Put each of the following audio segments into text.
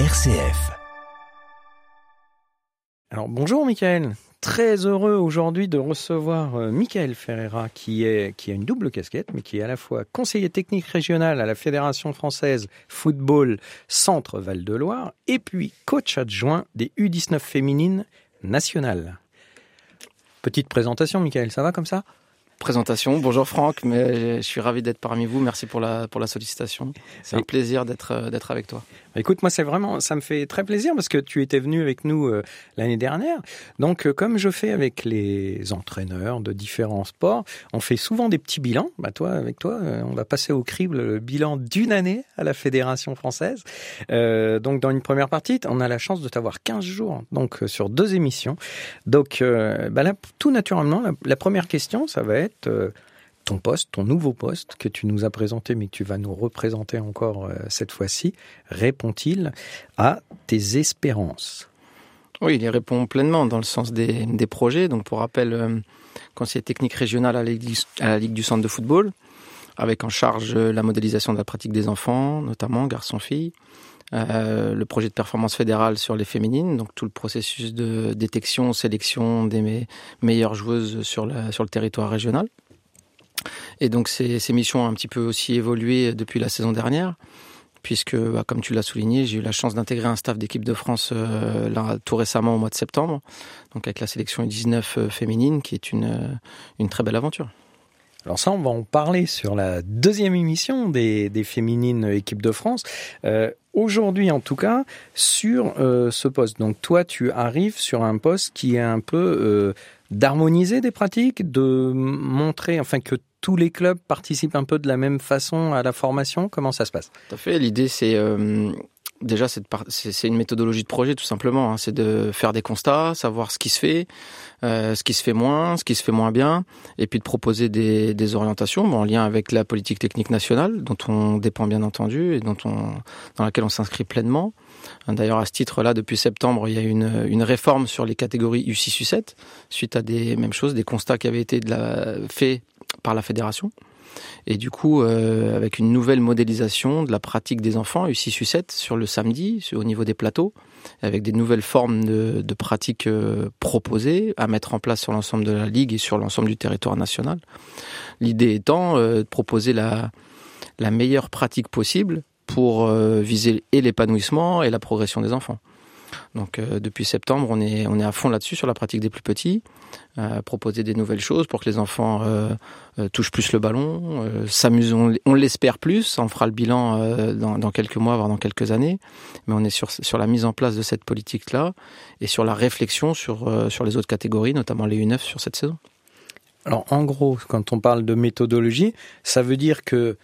RCF. Alors bonjour Michael, très heureux aujourd'hui de recevoir euh, Michael Ferreira qui, est, qui a une double casquette mais qui est à la fois conseiller technique régional à la Fédération française football Centre Val-de-Loire et puis coach adjoint des U19 féminines nationales. Petite présentation Michael, ça va comme ça? Présentation. Bonjour Franck, mais je suis ravi d'être parmi vous. Merci pour la, pour la sollicitation. C'est un plaisir d'être, euh, d'être avec toi. Bah, écoute, moi, c'est vraiment, ça me fait très plaisir parce que tu étais venu avec nous euh, l'année dernière. Donc, euh, comme je fais avec les entraîneurs de différents sports, on fait souvent des petits bilans. Bah, toi, avec toi, on va passer au crible le bilan d'une année à la Fédération française. donc, dans une première partie, on a la chance de t'avoir 15 jours, donc sur deux émissions. Donc, bah, là, tout naturellement, la première question, ça va être euh, ton poste, ton nouveau poste que tu nous as présenté, mais que tu vas nous représenter encore euh, cette fois-ci, répond-il à tes espérances? Oui, il y répond pleinement dans le sens des, projets. Donc, pour rappel, euh, conseiller technique régional à la, Ligue, du Centre de football, avec en charge la modélisation de la pratique des enfants, notamment garçons-filles. Le projet de performance fédérale sur les féminines, donc tout le processus de détection, sélection des meilleures joueuses sur, le territoire régional. Et donc ces, missions ont un petit peu aussi évolué depuis la saison dernière, puisque, bah, comme tu l'as souligné, j'ai eu la chance d'intégrer un staff d'équipe de France euh, tout récemment au mois de septembre, donc avec la sélection 19 euh, féminine, qui est une, euh, très belle aventure. Alors ça, on va en parler sur la deuxième émission des féminines équipe de France. Aujourd'hui, en tout cas, sur ce poste. Donc toi, tu arrives sur un poste qui est un peu d'harmoniser des pratiques, de montrer, enfin que tous les clubs participent un peu de la même façon à la formation Comment ça se passe? Tout à fait. L'idée, c'est euh, déjà c'est une méthodologie de projet tout simplement. Hein. C'est de faire des constats, savoir ce qui se fait, euh, ce qui se fait moins, ce qui se fait moins bien, et puis de proposer des, orientations en lien avec la politique technique nationale, dont on dépend bien entendu et dans laquelle on s'inscrit pleinement. D'ailleurs, à ce titre-là, depuis septembre, il y a une, une réforme sur les catégories U6, U7, suite à des mêmes choses, des constats qui avaient été faits par la fédération. Et du coup, euh, avec une nouvelle modélisation de la pratique des enfants, U6, U7, sur le samedi, au niveau des plateaux, avec des nouvelles formes de, pratiques euh, proposées à mettre en place sur l'ensemble de la Ligue et sur l'ensemble du territoire national. L'idée étant euh, de proposer la, la meilleure pratique possible pour viser et l'épanouissement et la progression des enfants. Donc euh, depuis septembre, on est, on est à fond là-dessus sur la pratique des plus petits, euh, proposer des nouvelles choses pour que les enfants euh, touchent plus le ballon, s'amusent, on, l'espère plus, on fera le bilan dans, dans, quelques mois, voire dans quelques années, mais on est sur, sur la mise en place de cette politique-là et sur la réflexion sur, sur les autres catégories, notamment les U9 sur cette saison. Alors en gros, quand on parle de méthodologie, ça veut dire que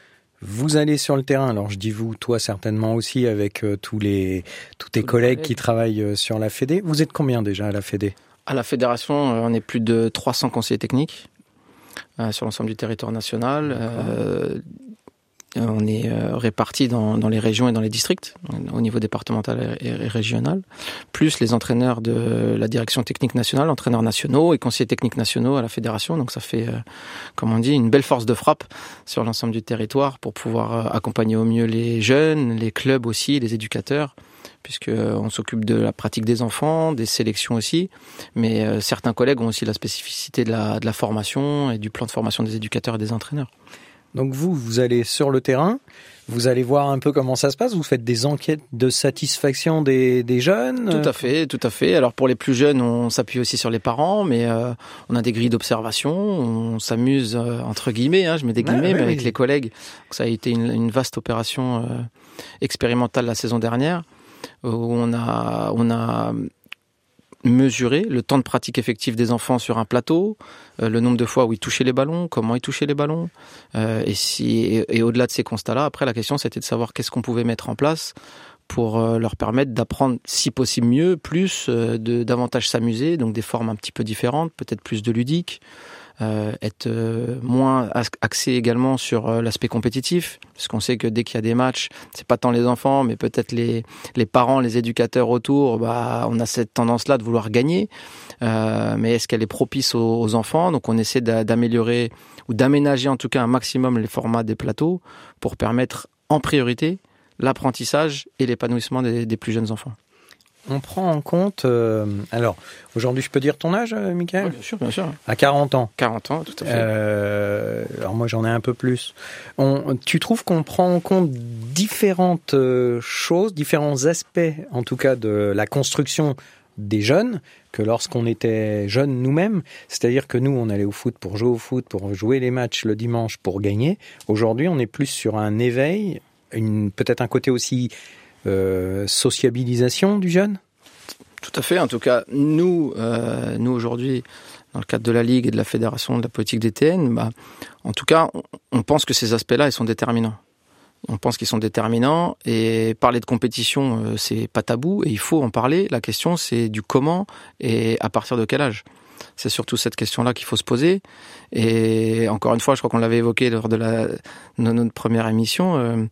vous allez sur le terrain. Alors je dis vous, toi certainement aussi avec euh, tous les tous tes collègues, qui travaillent euh, sur la Fédé. Vous êtes combien déjà à la Fédé? À la fédération, euh, on est plus de 300 conseillers techniques sur l'ensemble du territoire national. Euh, on est euh, répartis dans, dans, les régions et dans les districts, au niveau départemental et, régional, plus les entraîneurs de la direction technique nationale, entraîneurs nationaux et conseillers techniques nationaux à la fédération. Donc ça fait, euh, comme on dit, une belle force de frappe sur l'ensemble du territoire pour pouvoir accompagner au mieux les jeunes, les clubs aussi, les éducateurs puisqu'on s'occupe de la pratique des enfants, des sélections aussi, mais certains collègues ont aussi la spécificité de la, de la formation et du plan de formation des éducateurs et des entraîneurs. Donc vous, vous allez sur le terrain, vous allez voir un peu comment ça se passe, vous faites des enquêtes de satisfaction des, des jeunes Tout à fait, tout à fait. Alors pour les plus jeunes, on s'appuie aussi sur les parents, mais euh, on a des grilles d'observation, on s'amuse, euh, entre guillemets, hein, je mets des guillemets, mais avec les collègues. Ça a été une, une vaste opération euh, expérimentale la saison dernière, où on a, on a mesurer le temps de pratique effectif des enfants sur un plateau, euh, le nombre de fois où ils touchaient les ballons, comment ils touchaient les ballons, euh, et si et, au-delà de ces constats-là, après la question c'était de savoir qu'est-ce qu'on pouvait mettre en place pour euh, leur permettre d'apprendre si possible mieux, plus, de davantage s'amuser, donc des formes un petit peu différentes, peut-être plus de ludique, euh, être euh, moins axé également sur euh, l'aspect compétitif, parce qu'on sait que dès qu'il y a des matchs, c'est pas tant les enfants, mais peut-être les, les parents, les éducateurs autour, bah, on a cette tendance-là de vouloir gagner. mais est-ce qu'elle est propice aux, aux, enfants? Donc on essaie d'améliorer ou d'aménager en tout cas un maximum les formats des plateaux pour permettre en priorité l'apprentissage et l'épanouissement des, des plus jeunes enfants. On prend en compte. euh, alors, aujourd'hui, je peux dire ton âge, euh, Michael bien sûr, bien sûr. À 40 ans. 40 ans, tout à fait. Euh, alors moi j'en ai un peu plus. On, tu trouves qu'on prend en compte différentes choses, différents aspects en tout cas de la construction des jeunes que lorsqu'on était jeunes nous-mêmes? C'est-à-dire que nous on allait au foot pour jouer au foot, pour jouer les matchs le dimanche pour gagner. Aujourd'hui on est plus sur un éveil, peut-être un côté aussi sociabilisation du jeune? Tout à fait. En tout cas, nous, euh, nous aujourd'hui, dans le cadre de la Ligue et de la Fédération de la politique DTN, bah, en tout cas, on, pense que ces aspects-là, ils sont déterminants. On pense qu'ils sont déterminants et parler de compétition, euh, c'est pas tabou et il faut en parler. La question, c'est du comment et à partir de quel âge? C'est surtout cette question-là qu'il faut se poser. Et encore une fois, je crois qu'on l'avait évoqué lors de, la, notre première émission. euh,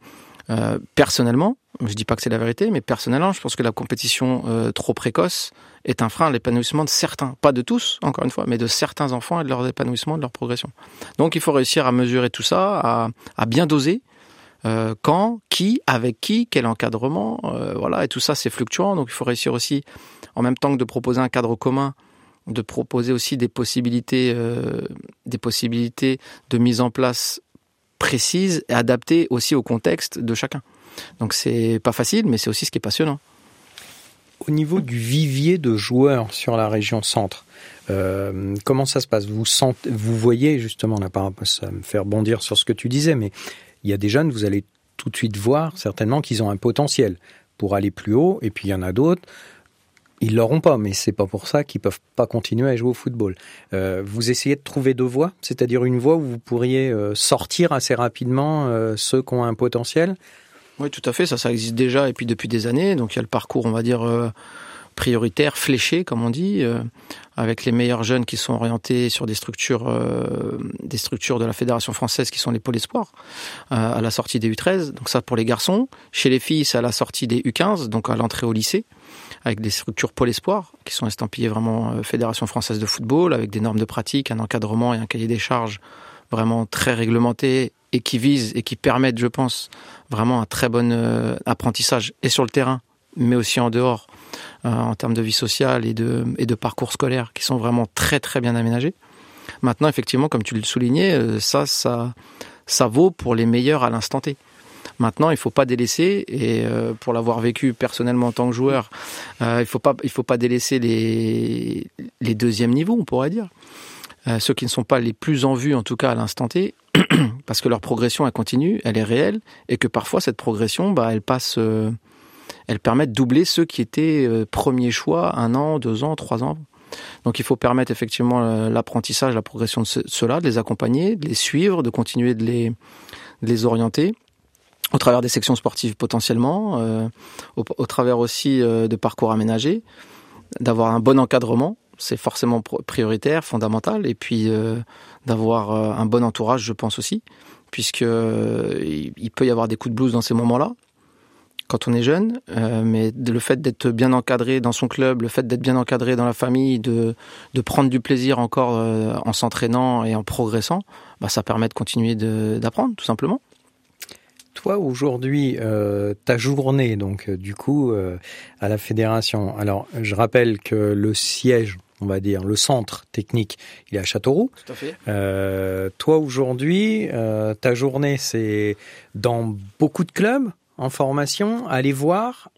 euh, personnellement, je dis pas que c'est la vérité, mais personnellement, je pense que la compétition euh, trop précoce est un frein à l'épanouissement de certains, pas de tous, encore une fois, mais de certains enfants et de leur épanouissement, de leur progression. Donc il faut réussir à mesurer tout ça, à, à bien doser. euh, quand, qui, avec qui, quel encadrement, euh, voilà, et tout ça c'est fluctuant, donc il faut réussir aussi, en même temps que de proposer un cadre commun, de proposer aussi des possibilités, euh, des possibilités de mise en place précises et adaptées aussi au contexte de chacun. Donc c'est pas facile, mais c'est aussi ce qui est passionnant. Au niveau du vivier de joueurs sur la région centre, euh, comment ça se passe? Vous, sentez, vous voyez justement, là, ça me fait rebondir sur ce que tu disais, mais il y a des jeunes, vous allez tout de suite voir certainement qu'ils ont un potentiel pour aller plus haut, et puis il y en a d'autres, ils l'auront pas, mais c'est pas pour ça qu'ils peuvent pas continuer à jouer au football. Euh, vous essayez de trouver deux voies, c'est-à-dire une voie où vous pourriez euh, sortir assez rapidement euh, ceux qui ont un potentiel. Oui, tout à fait, ça, ça existe déjà et puis depuis des années. Donc il y a le parcours, on va dire, euh, prioritaire, fléché, comme on dit, euh, avec les meilleurs jeunes qui sont orientés sur des structures, euh, des structures de la Fédération française qui sont les pôles espoirs, à la sortie des U13. Donc ça pour les garçons. Chez les filles, c'est à la sortie des U15, donc à l'entrée au lycée, avec des structures pôle espoir qui sont estampillées vraiment euh, Fédération française de football, avec des normes de pratique, un encadrement et un cahier des charges vraiment très réglementés et qui visent et qui permettent, je pense, vraiment un très bon euh, apprentissage et sur le terrain, mais aussi en dehors, euh, en termes de vie sociale et de, parcours scolaire, qui sont vraiment très très bien aménagés. Maintenant, effectivement, comme tu le soulignais, ça vaut pour les meilleurs à l'instant T. Maintenant, il faut pas délaisser et euh, pour l'avoir vécu personnellement en tant que joueur, euh, il faut pas il faut pas délaisser les les deuxièmes niveaux, on pourrait dire. Euh, ceux qui ne sont pas les plus en vue en tout cas à l'instant T parce que leur progression elle continue, elle est réelle et que parfois cette progression bah elle passe euh, elle permet de doubler ceux qui étaient euh, premier choix un an, deux ans, trois ans. Donc il faut permettre effectivement euh, l'apprentissage, la progression de ce- ceux-là, de les accompagner, de les suivre, de continuer de les, de les orienter au travers des sections sportives potentiellement, euh, au, au travers aussi euh, de parcours aménagés, d'avoir un bon encadrement, c'est forcément prioritaire, fondamental, et puis euh, d'avoir euh, un bon entourage, je pense aussi, puisque euh, il il peut y avoir des coups de blues dans ces moments-là quand on est jeune, euh, mais le fait d'être bien encadré dans son club, le fait d'être bien encadré dans la famille, de, de prendre du plaisir encore en s'entraînant et en progressant, bah, ça permet de continuer d'apprendre, tout simplement. Toi, aujourd'hui, euh, ta journée, donc, euh, du coup, euh, à la fédération. Alors, je rappelle que le siège, on va dire, le centre technique, il est à Châteauroux. Tout à fait. Euh, toi, aujourd'hui, euh, ta journée, c'est dans beaucoup de clubs en formation, aller voir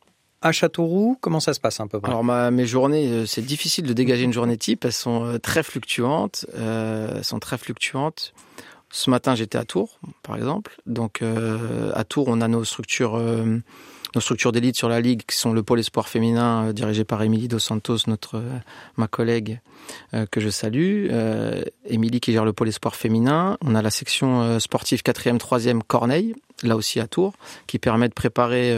à Châteauroux. Comment ça se passe un peu près? Alors ma, mes journées, c'est difficile de dégager une journée type. Elles sont très fluctuantes. Euh, elles sont très fluctuantes. Ce matin, j'étais à Tours, par exemple. Donc euh, à Tours, on a nos structures, euh, nos structures d'élite sur la ligue, qui sont le pôle espoir féminin euh, dirigé par Émilie dos Santos, notre ma collègue que je salue. Émilie qui gère le pôle espoir féminin. On a la section sportive 4e, 3e Corneille, là aussi à Tours, qui permet de préparer.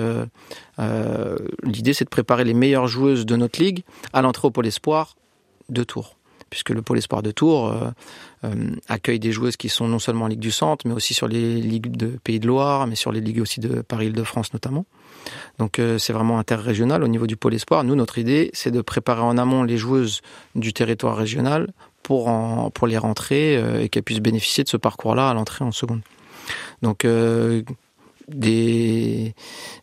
L'idée, c'est de préparer les meilleures joueuses de notre ligue à l'entrée au pôle espoir de Tours. Puisque le pôle espoir de Tours euh, euh, accueille des joueuses qui sont non seulement en Ligue du Centre, mais aussi sur les ligues de Pays de Loire, mais sur les ligues aussi de Paris-Île-de-France notamment. Donc euh, c'est vraiment interrégional au niveau du pôle espoir. Nous, notre idée, c'est de préparer en amont les joueuses du territoire régional pour, en, pour les rentrer et qu'elles puissent bénéficier de ce parcours-là à l'entrée en seconde. Donc euh, des,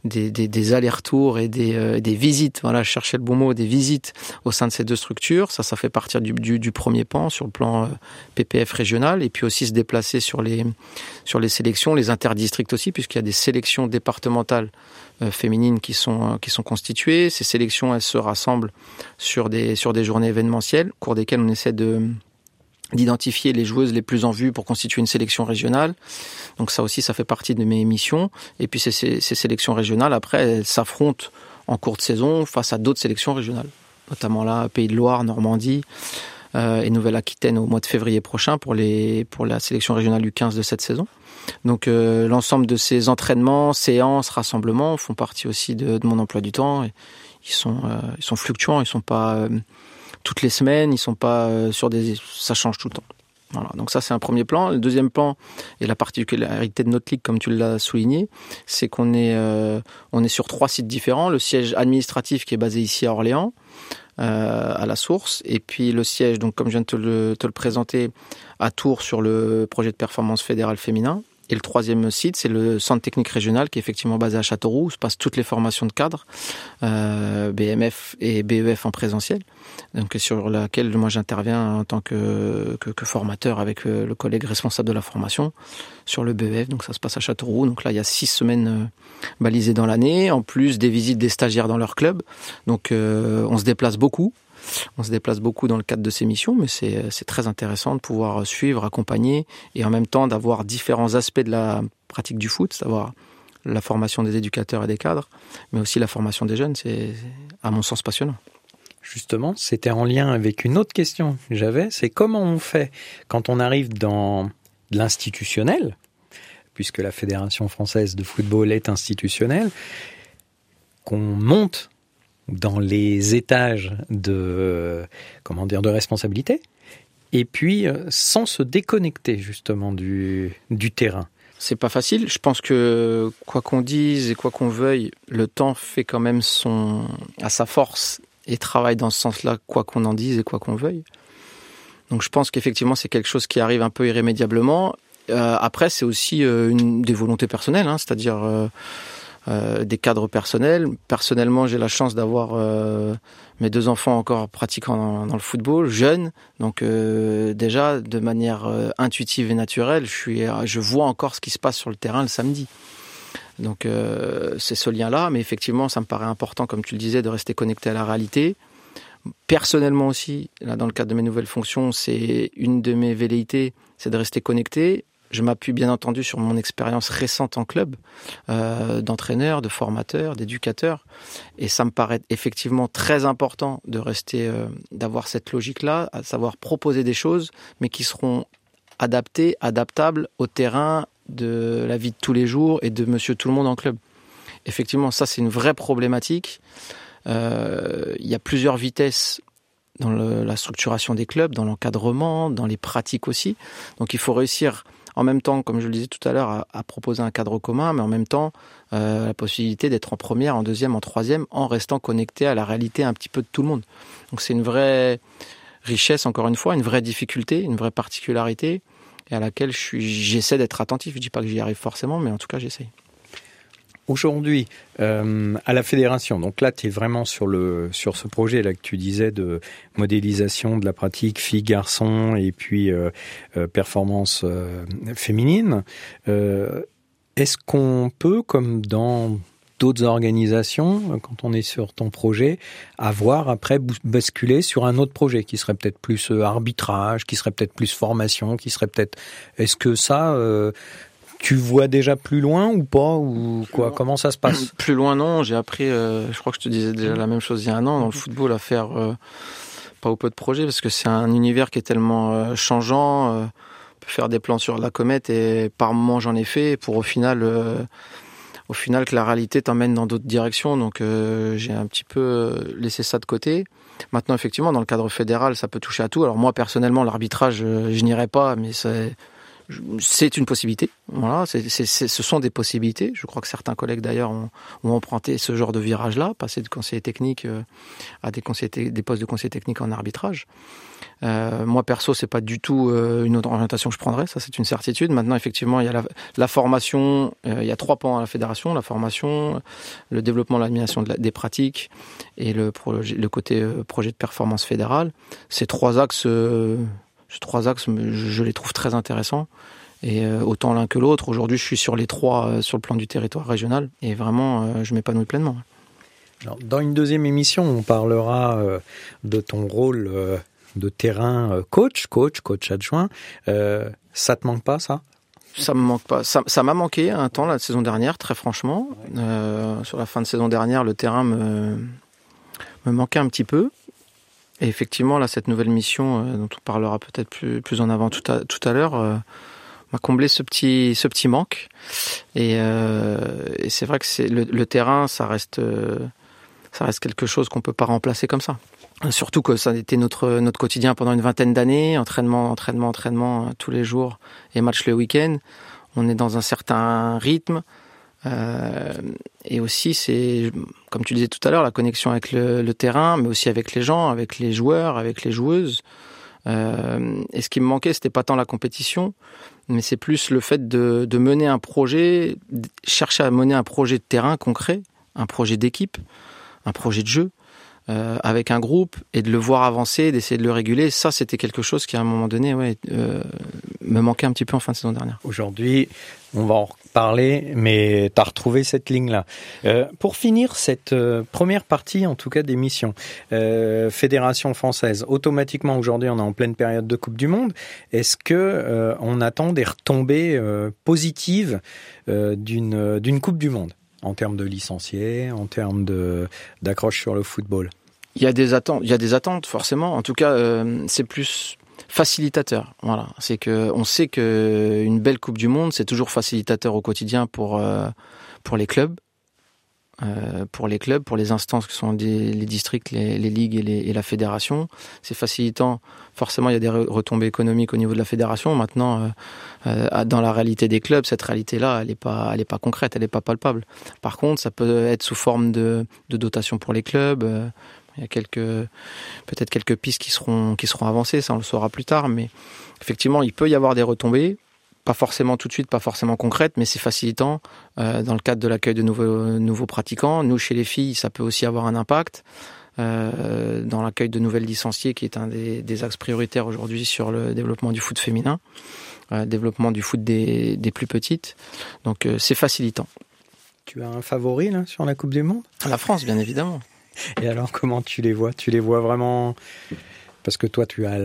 des, des, allers-retours et des, euh, des visites. Voilà, je cherchais le bon mot, des visites au sein de ces deux structures. Ça, ça fait partir du, du, du premier pan sur le plan euh, PPF régional et puis aussi se déplacer sur les, sur les sélections, les interdistricts aussi, puisqu'il y a des sélections départementales euh, féminines qui sont, qui sont constituées. Ces sélections, elles se rassemblent sur des, sur des journées événementielles, au cours desquelles on essaie de d'identifier les joueuses les plus en vue pour constituer une sélection régionale. Donc ça aussi, ça fait partie de mes missions. Et puis ces, ces, sélections régionales, après, elles s'affrontent en cours de saison face à d'autres sélections régionales, notamment là, Pays de Loire, Normandie euh, et Nouvelle-Aquitaine au mois de février prochain pour, les, pour la sélection régionale du 15 de cette saison. Donc euh, l'ensemble de ces entraînements, séances, rassemblements font partie aussi de, de mon emploi du temps. Ils sont, euh, ils sont fluctuants, ils sont pas euh, toutes les semaines, ils sont pas euh, sur des, ça change tout le temps. Voilà, donc ça c'est un premier plan. Le deuxième plan et la particularité de notre ligue, comme tu l'as souligné, c'est qu'on est, euh, est sur trois sites différents. Le siège administratif qui est basé ici à Orléans, euh, à la source, et puis le siège, donc comme je viens de te le, te le présenter, à Tours sur le projet de performance fédérale féminin. Et le troisième site, c'est le centre technique régional qui est effectivement basé à Châteauroux, où se passent toutes les formations de cadres, euh, BMF et BEF en présentiel, donc sur laquelle moi j'interviens en tant que, que, que, formateur avec euh, le collègue responsable de la formation sur le BEF. Donc ça se passe à Châteauroux. Donc là, il y a six semaines euh, balisées dans l'année, en plus des visites des stagiaires dans leur club. Donc on se déplace beaucoup. On se déplace beaucoup dans le cadre de ces missions, mais c'est très intéressant de pouvoir suivre, accompagner et en même temps d'avoir différents aspects de la pratique du foot, savoir la formation des éducateurs et des cadres, mais aussi la formation des jeunes. C'est à mon sens passionnant. Justement, c'était en lien avec une autre question que j'avais, c'est comment on fait quand on arrive dans l'institutionnel, puisque la Fédération française de football est institutionnelle, qu'on monte dans les étages de comment dire de responsabilité et puis sans se déconnecter justement du, du terrain. C'est pas facile. Je pense que quoi qu'on dise et quoi qu'on veuille, le temps fait quand même son à sa force et travaille dans ce sens-là, quoi qu'on en dise et quoi qu'on veuille. Donc je pense qu'effectivement c'est quelque chose qui arrive un peu irrémédiablement. Euh, après c'est aussi euh, des volontés personnelles, hein, c'est-à-dire euh, euh, des cadres personnels. Personnellement, j'ai la chance d'avoir euh, mes deux enfants encore pratiquant dans, le football, jeunes. Donc euh, déjà, de manière intuitive et naturelle, je, vois encore ce qui se passe sur le terrain le samedi. Donc c'est ce lien-là, mais effectivement, ça me paraît important, comme tu le disais, de rester connecté à la réalité. Personnellement aussi, là, dans le cadre de mes nouvelles fonctions, c'est une de mes velléités, c'est de rester connecté je m'appuie bien entendu sur mon expérience récente en club, euh, d'entraîneur, de formateur, d'éducateur, et ça me paraît effectivement très important de rester, euh, d'avoir cette logique-là, à savoir proposer des choses, mais qui seront adaptées, adaptables au terrain de la vie de tous les jours et de Monsieur Tout le Monde en club. Effectivement, ça c'est une vraie problématique. Euh, il y a plusieurs vitesses dans la structuration des clubs, dans l'encadrement, dans les pratiques aussi. Donc il faut réussir en même temps, comme je le disais tout à l'heure, à, proposer un cadre commun, mais en même temps euh, la possibilité d'être en première, en deuxième, en troisième, en restant connecté à la réalité un petit peu de tout le monde. Donc c'est une vraie richesse, encore une fois, une vraie difficulté, une vraie particularité, et à laquelle j'essaie d'être attentif. Je dis pas que j'y arrive forcément, mais en tout cas j'essaie aujourd'hui euh, à la fédération. Donc là, tu es vraiment sur le sur ce projet là que tu disais de modélisation de la pratique filles garçons et puis euh, euh, performance féminine. Est-ce qu'on peut, comme dans d'autres organisations, quand on est sur ton projet, avoir après basculer sur un autre projet qui serait peut-être plus arbitrage, qui serait peut-être plus formation, qui serait peut-être. Est-ce que ça, tu vois déjà plus loin ou pas ou quoi? Comment ça se passe? Plus loin non. J'ai appris, euh, je crois que je te disais déjà la même chose il y a un an dans le football à faire euh, pas au peu de projets parce que c'est un univers qui est tellement euh, changeant. On peut faire des plans sur la comète et par moment j'en ai fait pour au final, au final que la réalité t'emmène dans d'autres directions. Donc j'ai un petit peu laissé ça de côté. Maintenant effectivement dans le cadre fédéral ça peut toucher à tout. Alors moi personnellement l'arbitrage je, je n'irai pas mais c'est c'est une possibilité. Voilà, ce sont des possibilités. Je crois que certains collègues d'ailleurs ont, emprunté ce genre de virage-là, passer de conseiller technique euh, à des, des postes de conseiller technique en arbitrage. Euh, moi perso, c'est pas du tout euh, une autre orientation que je prendrais, ça c'est une certitude. Maintenant, effectivement, il y a la, formation, il y a trois pans à la fédération la formation, le développement, l'administration de des pratiques et le, le côté projet de performance fédérale. Ces trois axes ces trois axes, je, les trouve très intéressants. Et euh, autant l'un que l'autre. Aujourd'hui, je suis sur les trois euh, sur le plan du territoire régional. Et vraiment, euh, je m'épanouis pleinement. dans une deuxième émission, on parlera de ton rôle de terrain coach, coach, coach adjoint. ça te manque pas, ça? Ça me manque pas. Ça m'a manqué un temps la saison dernière, très franchement. sur la fin de saison dernière, le terrain me, me manquait un petit peu. Et effectivement, là, cette nouvelle mission, euh, dont on parlera peut-être plus, en avant tout à, tout à l'heure, euh, m'a comblé ce petit, ce petit manque. Et, euh, et c'est vrai que c'est le, le, terrain, ça reste, ça reste quelque chose qu'on peut pas remplacer comme ça. Surtout que ça a été notre, notre quotidien pendant une vingtaine d'années, entraînement, entraînement, entraînement tous les jours et match le week-end. On est dans un certain rythme. Euh, et aussi, c'est, comme tu disais tout à l'heure, la connexion avec le, terrain, mais aussi avec les gens, avec les joueurs, avec les joueuses. Euh, et ce qui me manquait, c'était pas tant la compétition, mais c'est plus le fait de, mener un projet, chercher à mener un projet de terrain concret, un projet d'équipe, un projet de jeu. Euh, avec un groupe et de le voir avancer, d'essayer de le réguler, ça c'était quelque chose qui à un moment donné ouais, me manquait un petit peu en fin de saison dernière. Aujourd'hui, on va en reparler, mais tu as retrouvé cette ligne-là. Euh, pour finir cette euh, première partie, en tout cas d'émission, euh, Fédération française, automatiquement aujourd'hui on est en pleine période de Coupe du Monde, est-ce que euh, on attend des retombées positives d'une d'une Coupe du Monde? En termes de licenciés, en termes de d'accroche sur le football il y a des attentes, il y a des attentes forcément. En tout cas, c'est plus facilitateur. Voilà, c'est que on sait que une belle Coupe du Monde, c'est toujours facilitateur au quotidien pour euh, pour les clubs, euh, pour les clubs, pour les instances qui sont les districts, les, ligues et, la fédération. C'est facilitant. Forcément, il y a des retombées économiques au niveau de la fédération. Maintenant, euh, dans la réalité des clubs, cette réalité-là, elle n'est pas, elle est pas concrète, elle n'est pas palpable. Par contre, ça peut être sous forme de dotation pour les clubs. Il y a quelques, peut-être quelques pistes qui seront, qui seront avancées, ça on le saura plus tard, mais effectivement, il peut y avoir des retombées, pas forcément tout de suite, pas forcément concrètes, mais c'est facilitant euh, dans le cadre de l'accueil de nouveaux, nouveaux pratiquants. Nous, chez les filles, ça peut aussi avoir un impact. Euh, dans l'accueil de nouvelles licenciées, qui est un des, des axes prioritaires aujourd'hui sur le développement du foot féminin, euh, développement du foot des, des plus petites. Donc euh, c'est facilitant. Tu as un favori là, sur la Coupe du Monde? La France, bien évidemment. Et alors, comment tu les vois? Tu les vois vraiment? Parce que toi, tu as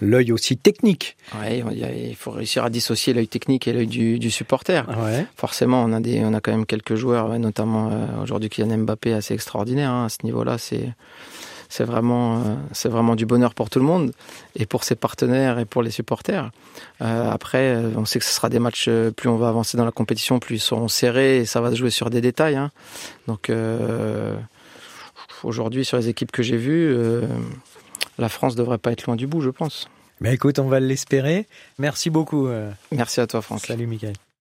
l'œil aussi technique. Oui, il faut réussir à dissocier l'œil technique et l'œil du, du, supporter. Ouais. Forcément, on a des, on a quand même quelques joueurs, notamment euh, aujourd'hui Kylian Mbappé, assez extraordinaire hein, à ce niveau-là. C'est c'est vraiment, euh, c'est vraiment du bonheur pour tout le monde et pour ses partenaires et pour les supporters. Euh, après, on sait que ce sera des matchs, plus on va avancer dans la compétition, plus ils seront serrés et ça va se jouer sur des détails. Hein. Donc, euh, aujourd'hui, sur les équipes que j'ai vues, euh, la France devrait pas être loin du bout, je pense. Mais écoute, on va l'espérer. Merci beaucoup. Merci à toi, Franck. Salut, Michael.